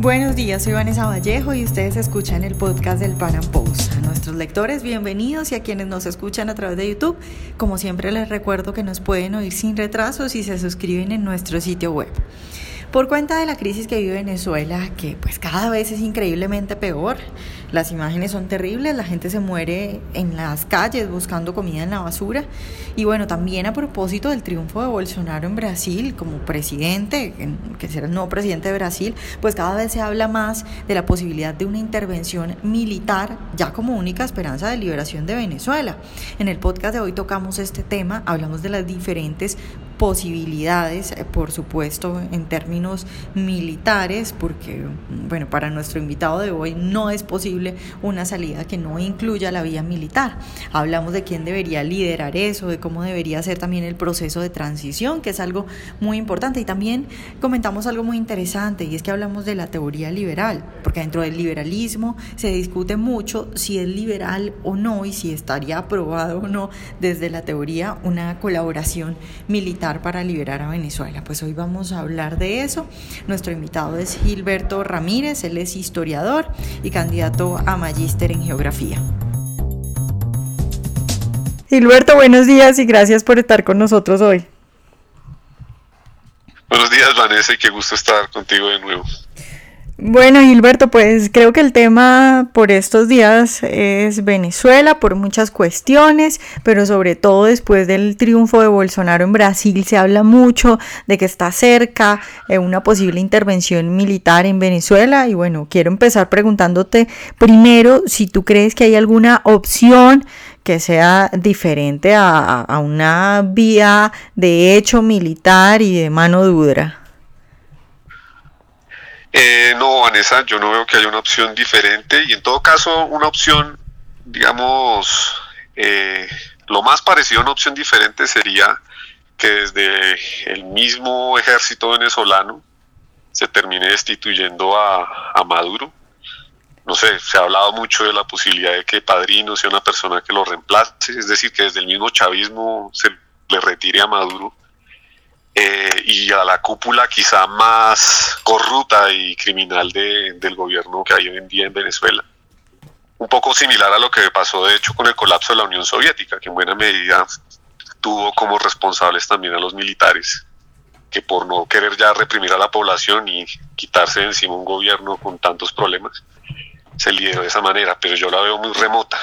Buenos días, soy Vanessa Vallejo y ustedes escuchan el podcast del Pan Post. A nuestros lectores, bienvenidos y a quienes nos escuchan a través de YouTube, como siempre les recuerdo que nos pueden oír sin retraso si se suscriben en nuestro sitio web. Por cuenta de la crisis que vive Venezuela, que pues cada vez es increíblemente peor, las imágenes son terribles, la gente se muere en las calles buscando comida en la basura. Y bueno, también a propósito del triunfo de Bolsonaro en Brasil como presidente, que será el nuevo presidente de Brasil, pues cada vez se habla más de la posibilidad de una intervención militar ya como única esperanza de liberación de Venezuela. En el podcast de hoy tocamos este tema, hablamos de las diferentes posibilidades, eh, por supuesto, en términos militares, porque, bueno, para nuestro invitado de hoy no es posible una salida que no incluya la vía militar. Hablamos de quién debería liderar eso, de cómo debería ser también el proceso de transición, que es algo muy importante. Y también comentamos algo muy interesante, y es que hablamos de la teoría liberal, porque dentro del liberalismo se discute mucho si es liberal o no, y si estaría aprobado o no desde la teoría una colaboración militar para liberar a Venezuela. Pues hoy vamos a hablar de eso. Nuestro invitado es Gilberto Ramírez, él es historiador y candidato a magíster en geografía. Gilberto, buenos días y gracias por estar con nosotros hoy. Buenos días, Vanessa, y qué gusto estar contigo de nuevo. Bueno, Gilberto, pues creo que el tema por estos días es Venezuela, por muchas cuestiones, pero sobre todo después del triunfo de Bolsonaro en Brasil se habla mucho de que está cerca eh, una posible intervención militar en Venezuela y bueno, quiero empezar preguntándote primero si tú crees que hay alguna opción que sea diferente a, a una vía de hecho militar y de mano dura. Eh, no, Vanessa, yo no veo que haya una opción diferente y en todo caso una opción, digamos, eh, lo más parecido a una opción diferente sería que desde el mismo ejército venezolano se termine destituyendo a, a Maduro. No sé, se ha hablado mucho de la posibilidad de que Padrino sea una persona que lo reemplace, es decir, que desde el mismo chavismo se le retire a Maduro eh, y a la cúpula quizá más corrupta y criminal del gobierno que hay hoy en día en Venezuela. Un poco similar a lo que pasó de hecho con el colapso de la Unión Soviética, que en buena medida tuvo como responsables también a los militares, que por no querer ya reprimir a la población y quitarse de encima un gobierno con tantos problemas, se lideró de esa manera, pero yo la veo muy remota.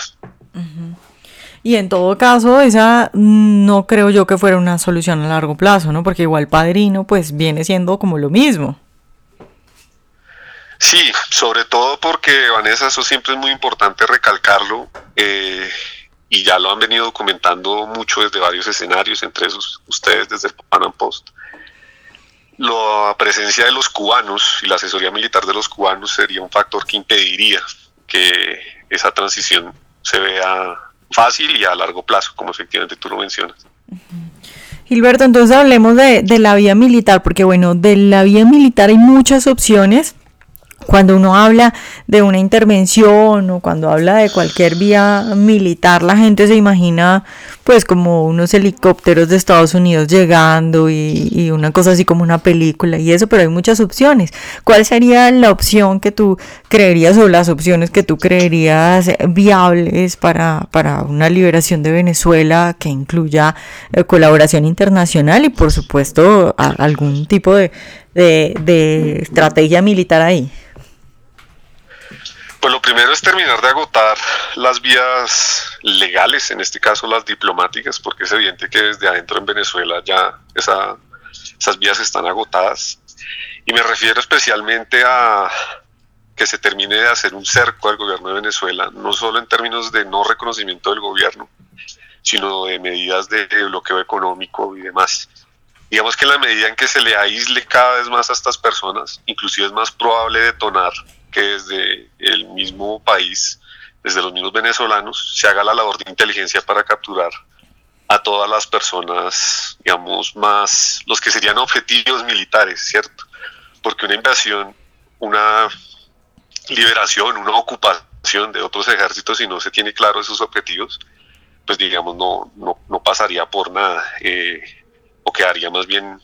Y en todo caso, esa no creo yo que fuera una solución a largo plazo, ¿no? Porque igual padrino, pues viene siendo como lo mismo. Sí, sobre todo porque, Vanessa, eso siempre es muy importante recalcarlo, eh, y ya lo han venido documentando mucho desde varios escenarios, entre esos ustedes desde el Panam Post. La presencia de los cubanos y la asesoría militar de los cubanos sería un factor que impediría que esa transición se vea fácil y a largo plazo, como efectivamente tú lo mencionas. Gilberto, entonces hablemos de, de la vía militar, porque bueno, de la vía militar hay muchas opciones cuando uno habla de una intervención o cuando habla de cualquier vía militar, la gente se imagina pues como unos helicópteros de Estados Unidos llegando y, una cosa así como una película y eso, pero hay muchas opciones. ¿Cuál sería la opción que tú creerías o las opciones que tú creerías viables para, para una liberación de Venezuela que incluya eh, colaboración internacional y por supuesto algún tipo de, de estrategia militar ahí? Pues lo primero es terminar de agotar las vías legales, en este caso las diplomáticas, porque es evidente que desde adentro en Venezuela ya esas vías están agotadas. Y me refiero especialmente a que se termine de hacer un cerco al gobierno de Venezuela, no solo en términos de no reconocimiento del gobierno, sino de medidas de bloqueo económico y demás. Digamos que la medida en que se le aísle cada vez más a estas personas, inclusive es más probable detonar que desde el mismo país, desde los mismos venezolanos, se haga la labor de inteligencia para capturar a todas las personas, digamos, más los que serían objetivos militares, ¿cierto? Porque una invasión, una liberación, una ocupación de otros ejércitos, si no se tiene claro esos objetivos, pues digamos, no, no, pasaría por nada, eh, o quedaría más bien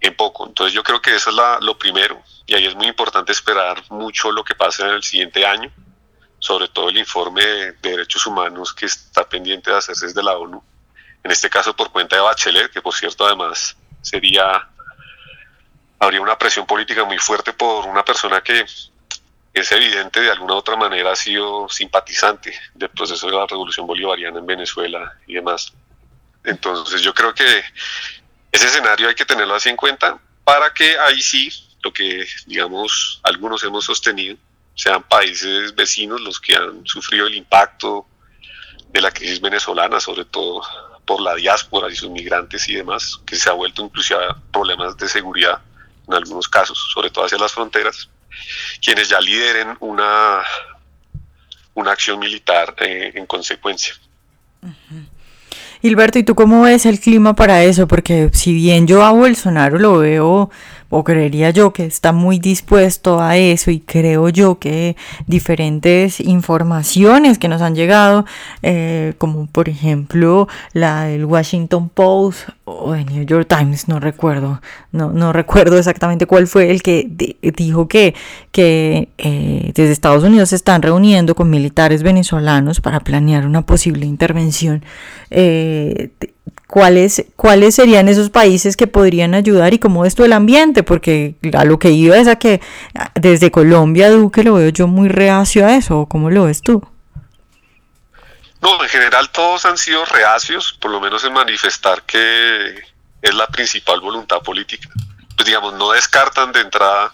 en poco. Entonces yo creo que eso es la, lo primero y ahí es muy importante esperar mucho lo que pase en el siguiente año, sobre todo el informe de derechos humanos que está pendiente de hacerse desde la ONU, en este caso por cuenta de Bachelet, que por cierto además sería, habría una presión política muy fuerte por una persona que es evidente de alguna u otra manera ha sido simpatizante del proceso de la revolución bolivariana en Venezuela y demás. Entonces yo creo que ese escenario hay que tenerlo así en cuenta para que ahí sí, lo que digamos algunos hemos sostenido, sean países vecinos los que han sufrido el impacto de la crisis venezolana, sobre todo por la diáspora y sus migrantes y demás, que se ha vuelto inclusive problemas de seguridad en algunos casos, sobre todo hacia las fronteras quienes ya lideren una, una acción militar eh, en consecuencia. Hilberto, ¿y tú cómo ves el clima para eso? Porque si bien yo a Bolsonaro lo veo o creería yo que está muy dispuesto a eso y creo yo que diferentes informaciones que nos han llegado, eh, como por ejemplo la del Washington Post o el New York Times, no recuerdo, no, no recuerdo exactamente cuál fue el que dijo que, que eh, desde Estados Unidos se están reuniendo con militares venezolanos para planear una posible intervención. Eh, cuáles, cuáles serían esos países que podrían ayudar y cómo es todo el ambiente, porque a lo que iba es a que desde Colombia, Duque, lo veo yo muy reacio a eso, ¿cómo lo ves tú? No, en general todos han sido reacios, por lo menos en manifestar que es la principal voluntad política. Pues digamos, no descartan de entrada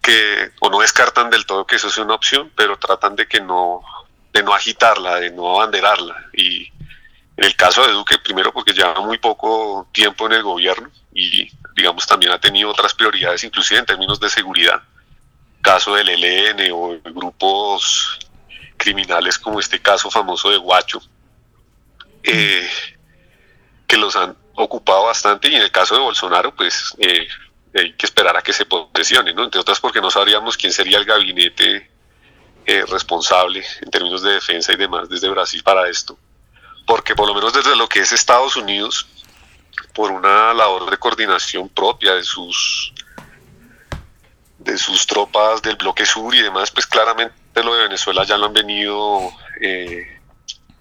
que, o no descartan del todo que eso sea una opción, pero tratan de que no, de no agitarla, de no abanderarla. Y en el caso de Duque, primero porque lleva muy poco tiempo en el gobierno y, digamos, también ha tenido otras prioridades, inclusive en términos de seguridad. Caso del ELN o grupos criminales como este caso famoso de Guacho, eh, que los han ocupado bastante y en el caso de Bolsonaro, pues eh, hay que esperar a que se posesione, ¿no? Entre otras porque no sabríamos quién sería el gabinete eh, responsable en términos de defensa y demás desde Brasil para esto porque por lo menos desde lo que es Estados Unidos, por una labor de coordinación propia de sus de sus tropas del bloque sur y demás, pues claramente lo de Venezuela ya lo han venido eh,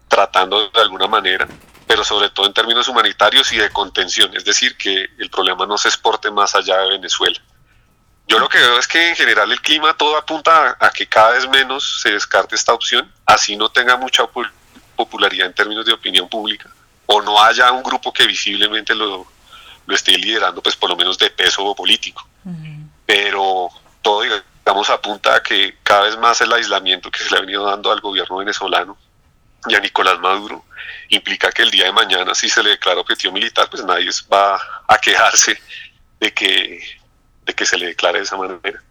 tratando de alguna manera, pero sobre todo en términos humanitarios y de contención, es decir, que el problema no se exporte más allá de Venezuela. Yo lo que veo es que en general el clima todo apunta a, a que cada vez menos se descarte esta opción, así no tenga mucha popularidad en términos de opinión pública o no haya un grupo que visiblemente lo, lo esté liderando, pues por lo menos de peso político. Pero todo, digamos, apunta a que cada vez más el aislamiento que se le ha venido dando al gobierno venezolano y a Nicolás Maduro implica que el día de mañana, si se le declara objetivo militar, pues nadie va a quejarse de que, de que se le declare de esa manera.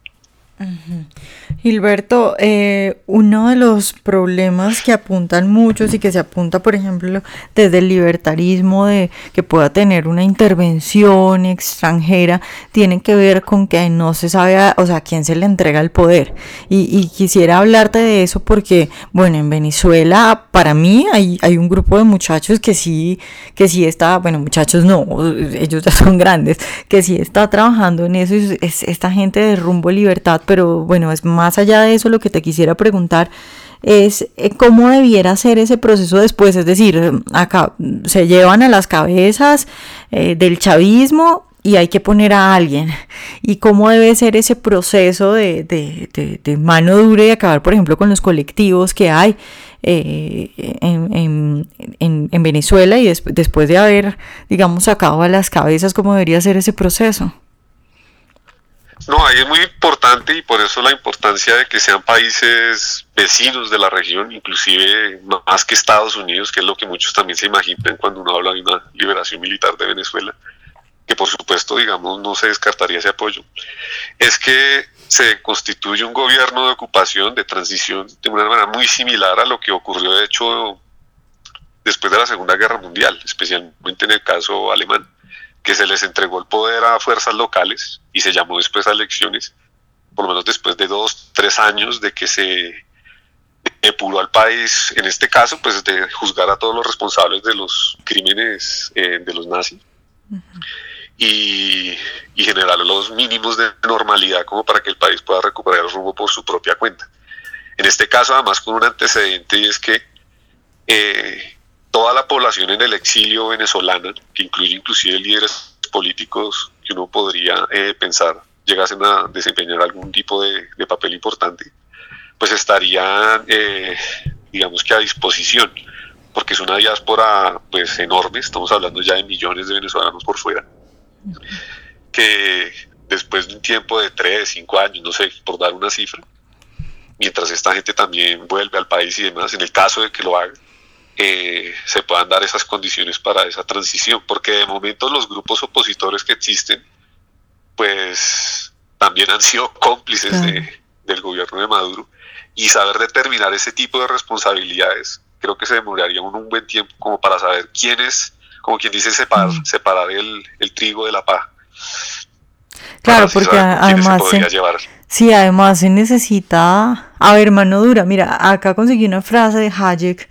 Gilberto, eh, uno de los problemas que apuntan muchos y que se apunta, por ejemplo, desde el libertarismo de que pueda tener una intervención extranjera, tiene que ver con que no se sabe, a, o sea, a quién se le entrega el poder. Y, quisiera hablarte de eso porque, bueno, en Venezuela, para mí hay, hay un grupo de muchachos que sí, que sí está, bueno, muchachos no, ellos ya son grandes, que sí está trabajando en eso, es esta gente de rumbo libertad, pero bueno, es más más allá de eso, lo que te quisiera preguntar es eh, cómo debiera ser ese proceso después, es decir, acá se llevan a las cabezas eh, del chavismo y hay que poner a alguien. Y cómo debe ser ese proceso de, mano dura y acabar, por ejemplo, con los colectivos que hay eh, en, Venezuela y después de haber, digamos, sacado a las cabezas, cómo debería ser ese proceso. No, ahí es muy importante y por eso la importancia de que sean países vecinos de la región, inclusive más que Estados Unidos, que es lo que muchos también se imaginan cuando uno habla de una liberación militar de Venezuela, que por supuesto, digamos, no se descartaría ese apoyo, es que se constituye un gobierno de ocupación, de transición, de una manera muy similar a lo que ocurrió, de hecho, después de la Segunda Guerra Mundial, especialmente en el caso alemán que se les entregó el poder a fuerzas locales y se llamó después a elecciones, por lo menos después de dos, tres años de que se depuró al país, en este caso, pues de juzgar a todos los responsables de los crímenes eh, de los nazis. y, generar los mínimos de normalidad como para que el país pueda recuperar el rumbo por su propia cuenta. En este caso, además, con un antecedente y es que eh, toda la población en el exilio venezolana, que incluye inclusive líderes políticos que uno podría eh, pensar llegasen a desempeñar algún tipo de, papel importante, pues estarían, eh, digamos que a disposición, porque es una diáspora pues enorme, estamos hablando ya de millones de venezolanos por fuera, que después de un tiempo de tres, cinco años, no sé, por dar una cifra, mientras esta gente también vuelve al país y demás, en el caso de que lo haga, eh, se puedan dar esas condiciones para esa transición, porque de momento los grupos opositores que existen, pues también han sido cómplices del gobierno de Maduro, y saber determinar ese tipo de responsabilidades, creo que se demoraría un buen tiempo como para saber quién es como quien dice, separar, separar el, trigo de la paja. Claro, porque además se, sí, además se necesita, a ver, mano dura, mira, acá conseguí una frase de Hayek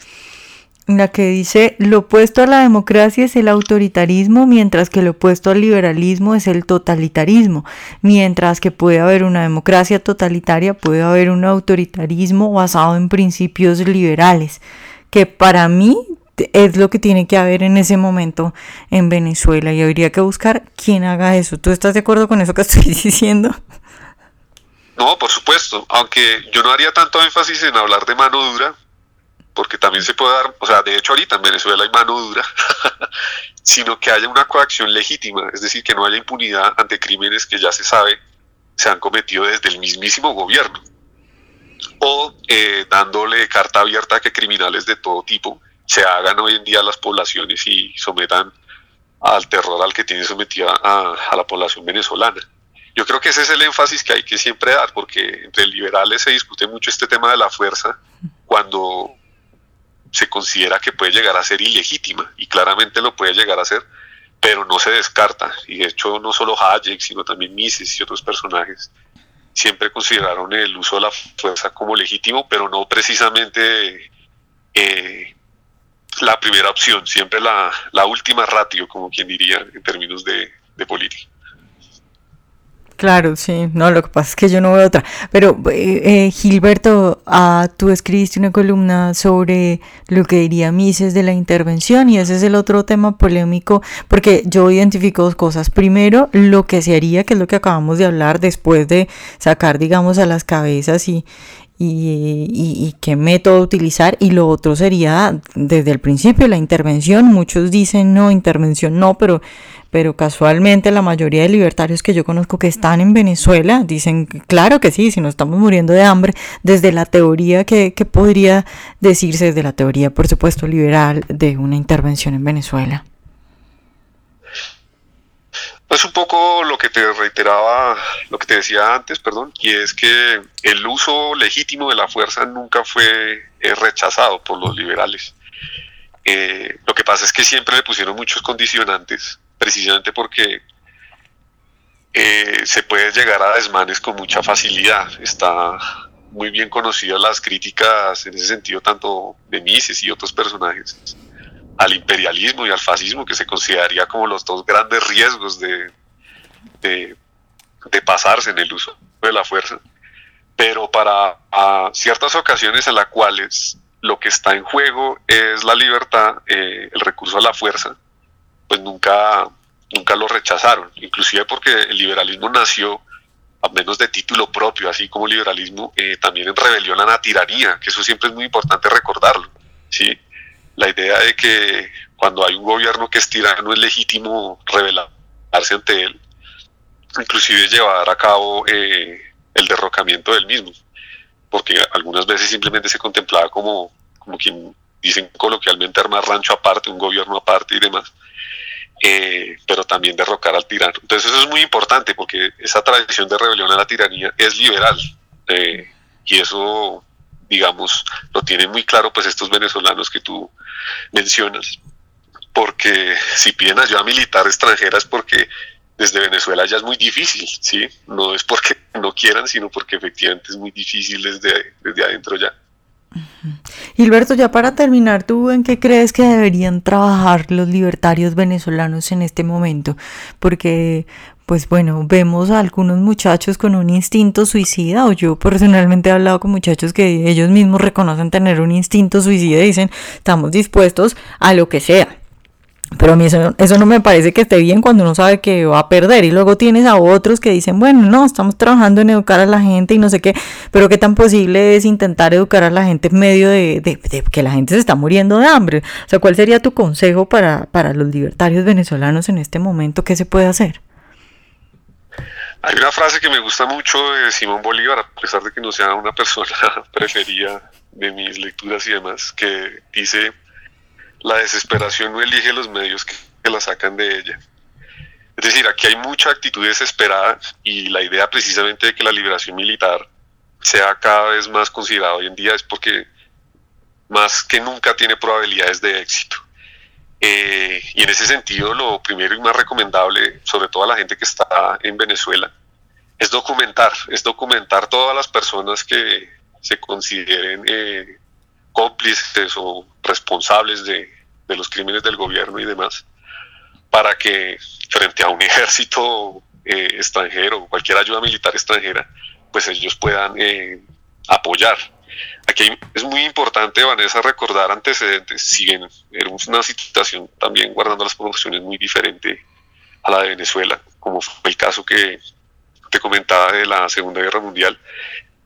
la que dice, lo opuesto a la democracia es el autoritarismo, mientras que lo opuesto al liberalismo es el totalitarismo, mientras que puede haber una democracia totalitaria, puede haber un autoritarismo basado en principios liberales, que para mí es lo que tiene que haber en ese momento en Venezuela y habría que buscar quién haga eso. ¿Tú estás de acuerdo con eso que estoy diciendo? No, por supuesto, aunque yo no haría tanto énfasis en hablar de mano dura, porque también se puede dar, o sea, de hecho ahorita en Venezuela hay mano dura, sino que haya una coacción legítima, es decir, que no haya impunidad ante crímenes que ya se sabe se han cometido desde el mismísimo gobierno, o eh, dándole carta abierta a que criminales de todo tipo se hagan hoy en día las poblaciones y sometan al terror al que tiene sometida a, la población venezolana. Yo creo que ese es el énfasis que hay que siempre dar, porque entre liberales se discute mucho este tema de la fuerza cuando se considera que puede llegar a ser ilegítima, y claramente lo puede llegar a ser, pero no se descarta. Y de hecho, no solo Hayek, sino también Mises y otros personajes siempre consideraron el uso de la fuerza como legítimo, pero no precisamente eh, la primera opción, siempre la, la última ratio, como quien diría en términos de, política. Claro, sí, no, lo que pasa es que yo no veo otra. Pero, eh, eh, Gilberto, ah, tú escribiste una columna sobre lo que diría Mises de la intervención y ese es el otro tema polémico, porque yo identifico dos cosas. Primero, lo que se haría, que es lo que acabamos de hablar, después de sacar, digamos, a las cabezas y, y, qué método utilizar. Y lo otro sería desde el principio la intervención. Muchos dicen no, intervención no, pero, pero casualmente la mayoría de libertarios que yo conozco que están en Venezuela dicen claro que sí, si no estamos muriendo de hambre, desde la teoría que, que podría decirse, desde la teoría por supuesto liberal de una intervención en Venezuela. Es un poco lo que te reiteraba, lo que te decía antes, perdón, y es que el uso legítimo de la fuerza nunca fue eh, rechazado por los liberales. Eh, lo que pasa es que siempre le pusieron muchos condicionantes, precisamente porque eh, se puede llegar a desmanes con mucha facilidad. Está muy bien conocidas las críticas en ese sentido, tanto de Mises y otros personajes al imperialismo y al fascismo, que se consideraría como los dos grandes riesgos de, de, pasarse en el uso de la fuerza. Pero para ciertas ocasiones en las cuales lo que está en juego es la libertad, eh, el recurso a la fuerza, pues nunca, nunca lo rechazaron, inclusive porque el liberalismo nació a menos de título propio, así como el liberalismo, eh, también en rebelión a la tiranía, que eso siempre es muy importante recordarlo. ¿sí? La idea de que cuando hay un gobierno que es tirano es legítimo rebelarse ante él, inclusive llevar a cabo eh, el derrocamiento del mismo, porque algunas veces simplemente se contemplaba como, como quien dicen coloquialmente armar rancho aparte, un gobierno aparte y demás, eh, pero también derrocar al tirano. Entonces eso es muy importante porque esa tradición de rebelión a la tiranía es liberal eh, y eso digamos, lo tienen muy claro pues estos venezolanos que tú mencionas, porque si piden ayuda militar extranjera es porque desde Venezuela ya es muy difícil, ¿sí? No es porque no quieran, sino porque efectivamente es muy difícil desde, desde adentro ya. Gilberto, ya para terminar, ¿tú en qué crees que deberían trabajar los libertarios venezolanos en este momento? Porque, pues bueno, vemos a algunos muchachos con un instinto suicida, o yo personalmente he hablado con muchachos que ellos mismos reconocen tener un instinto suicida y dicen, estamos dispuestos a lo que sea. Pero a mí eso, eso, no me parece que esté bien cuando uno sabe que va a perder. Y luego tienes a otros que dicen, bueno, no, estamos trabajando en educar a la gente y no sé qué. Pero qué tan posible es intentar educar a la gente en medio de, de, que la gente se está muriendo de hambre. O sea, ¿cuál sería tu consejo para, para los libertarios venezolanos en este momento? ¿Qué se puede hacer? Hay una frase que me gusta mucho de Simón Bolívar, a pesar de que no sea una persona preferida de mis lecturas y demás, que dice la desesperación no elige los medios que, la sacan de ella. Es decir, aquí hay mucha actitud desesperada y la idea precisamente de que la liberación militar sea cada vez más considerada hoy en día es porque más que nunca tiene probabilidades de éxito. Eh, y en ese sentido, lo primero y más recomendable, sobre todo a la gente que está en Venezuela, es documentar, es documentar todas las personas que se consideren eh, cómplices o responsables de, los crímenes del gobierno y demás, para que frente a un ejército eh, extranjero o cualquier ayuda militar extranjera, pues ellos puedan eh, apoyar. Aquí es muy importante, Vanessa, recordar antecedentes, si bien era una situación también guardando las proporciones muy diferente a la de Venezuela, como fue el caso que te comentaba de la Segunda Guerra Mundial,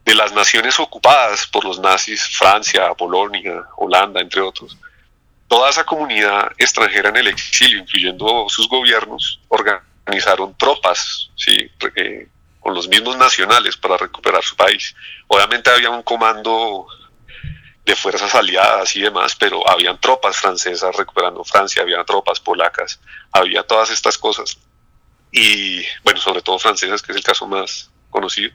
de las naciones ocupadas por los nazis, Francia, Polonia, Holanda, entre otros, toda esa comunidad extranjera en el exilio, incluyendo sus gobiernos, organizaron tropas ¿sí? Eh, con los mismos nacionales para recuperar su país. Obviamente había un comando de fuerzas aliadas y demás, pero habían tropas francesas recuperando Francia, había tropas polacas, había todas estas cosas. Y bueno, sobre todo francesas, que es el caso más conocido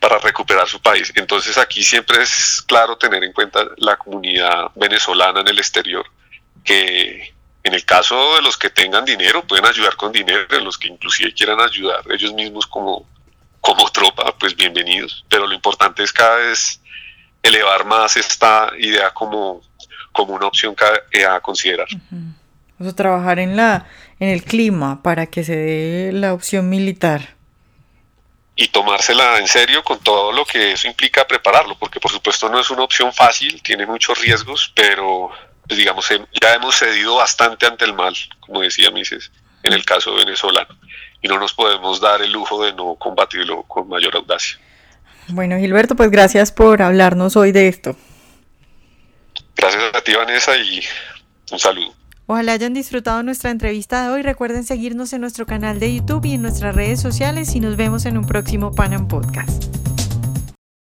para recuperar su país. Entonces aquí siempre es claro tener en cuenta la comunidad venezolana en el exterior, que en el caso de los que tengan dinero pueden ayudar con dinero, los que inclusive quieran ayudar ellos mismos como, como tropa, pues bienvenidos. Pero lo importante es cada vez elevar más esta idea como, como una opción a considerar. O sea, trabajar en, la, en el clima para que se dé la opción militar y tomársela en serio con todo lo que eso implica prepararlo, porque por supuesto no es una opción fácil, tiene muchos riesgos, pero pues digamos, ya hemos cedido bastante ante el mal, como decía Mises, en el caso venezolano, y no nos podemos dar el lujo de no combatirlo con mayor audacia. Bueno, Gilberto, pues gracias por hablarnos hoy de esto. Gracias a ti, Vanessa, y un saludo. Ojalá hayan disfrutado nuestra entrevista de hoy. Recuerden seguirnos en nuestro canal de YouTube y en nuestras redes sociales y nos vemos en un próximo Panam Podcast.